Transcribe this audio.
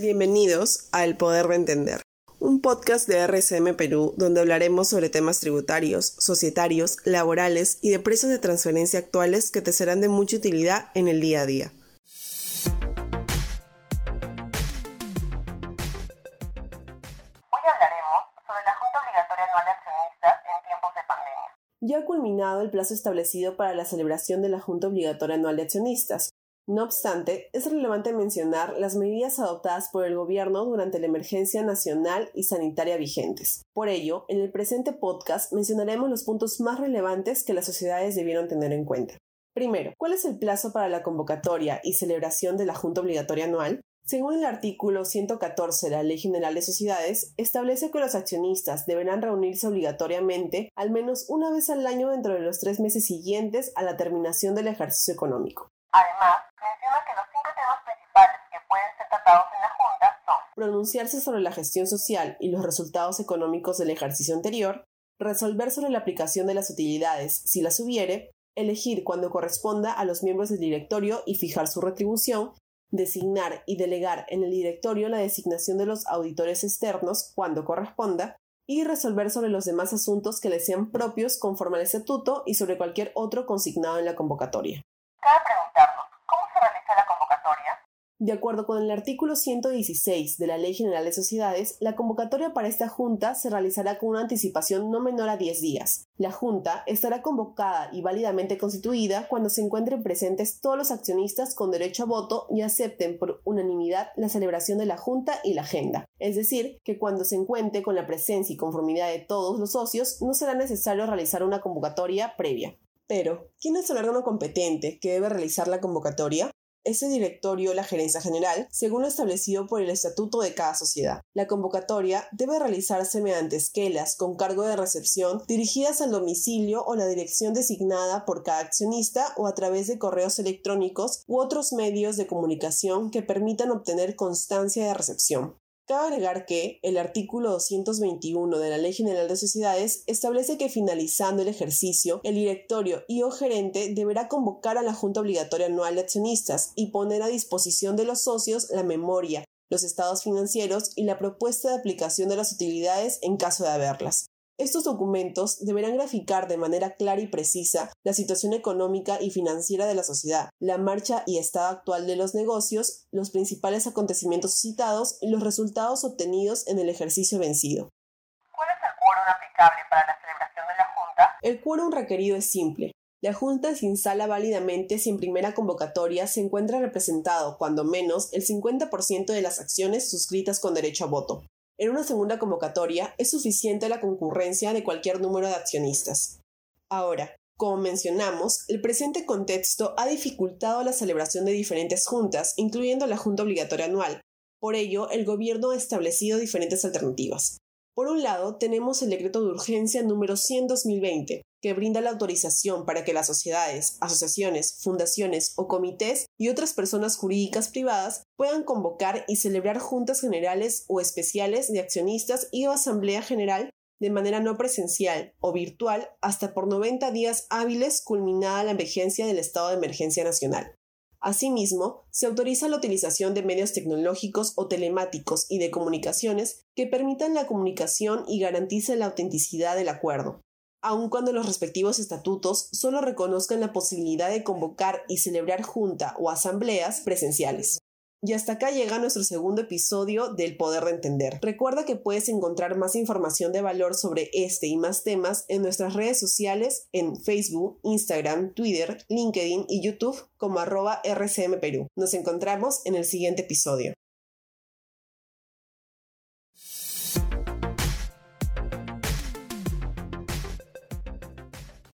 Bienvenidos a El Poder de Entender, un podcast de RSM Perú donde hablaremos sobre temas tributarios, societarios, laborales y de precios de transferencia actuales que te serán de mucha utilidad en el día a día. Hoy hablaremos sobre la Junta Obligatoria Anual de Accionistas en tiempos de pandemia. Ya ha culminado el plazo establecido para la celebración de la Junta Obligatoria Anual de Accionistas, no obstante, es relevante mencionar las medidas adoptadas por el gobierno durante la emergencia nacional y sanitaria vigentes. Por ello, en el presente podcast mencionaremos los puntos más relevantes que las sociedades debieron tener en cuenta. Primero, ¿cuál es el plazo para la convocatoria y celebración de la Junta Obligatoria Anual? Según el artículo 114 de la Ley General de Sociedades, establece que los accionistas deberán reunirse obligatoriamente al menos una vez al año dentro de los tres meses siguientes a la terminación del ejercicio económico. Además, pronunciarse sobre la gestión social y los resultados económicos del ejercicio anterior, resolver sobre la aplicación de las utilidades, si las hubiere, elegir cuando corresponda a los miembros del directorio y fijar su retribución, designar y delegar en el directorio la designación de los auditores externos cuando corresponda, y resolver sobre los demás asuntos que le sean propios conforme al estatuto y sobre cualquier otro consignado en la convocatoria ¿cómo se realiza la convocatoria? De acuerdo con el artículo 116 de la Ley General de Sociedades, la convocatoria para esta Junta se realizará con una anticipación no menor a 10 días. La Junta estará convocada y válidamente constituida cuando se encuentren presentes todos los accionistas con derecho a voto y acepten por unanimidad la celebración de la Junta y la agenda. Es decir, que cuando se encuentre con la presencia y conformidad de todos los socios, no será necesario realizar una convocatoria previa. Pero, ¿quién es el órgano competente que debe realizar la convocatoria? Ese directorio la gerencia general, según lo establecido por el estatuto de cada sociedad. La convocatoria debe realizarse mediante esquelas con cargo de recepción dirigidas al domicilio o la dirección designada por cada accionista o a través de correos electrónicos u otros medios de comunicación que permitan obtener constancia de recepción. Cabe agregar que el artículo 221 de la Ley General de Sociedades establece que finalizando el ejercicio, el directorio y o gerente deberá convocar a la Junta Obligatoria Anual de Accionistas y poner a disposición de los socios la memoria, los estados financieros y la propuesta de aplicación de las utilidades en caso de haberlas. Estos documentos deberán graficar de manera clara y precisa la situación económica y financiera de la sociedad, la marcha y estado actual de los negocios, los principales acontecimientos citados y los resultados obtenidos en el ejercicio vencido. ¿Cuál es el quórum aplicable para la celebración de la Junta? El quórum requerido es simple. La Junta se instala válidamente si en primera convocatoria se encuentra representado, cuando menos, el 50% de las acciones suscritas con derecho a voto. En una segunda convocatoria es suficiente la concurrencia de cualquier número de accionistas. Ahora, como mencionamos, el presente contexto ha dificultado la celebración de diferentes juntas, incluyendo la Junta Obligatoria Anual. Por ello, el Gobierno ha establecido diferentes alternativas. Por un lado, tenemos el decreto de urgencia número 100-2020, que brinda la autorización para que las sociedades, asociaciones, fundaciones o comités y otras personas jurídicas privadas puedan convocar y celebrar juntas generales o especiales de accionistas y o asamblea general de manera no presencial o virtual hasta por 90 días hábiles culminada la emergencia del estado de emergencia nacional. Asimismo, se autoriza la utilización de medios tecnológicos o telemáticos y de comunicaciones que permitan la comunicación y garanticen la autenticidad del acuerdo, aun cuando los respectivos estatutos solo reconozcan la posibilidad de convocar y celebrar junta o asambleas presenciales. Y hasta acá llega nuestro segundo episodio del Poder de Entender. Recuerda que puedes encontrar más información de valor sobre este y más temas en nuestras redes sociales en Facebook, Instagram, Twitter, LinkedIn y YouTube como arroba RCM Perú. Nos encontramos en el siguiente episodio.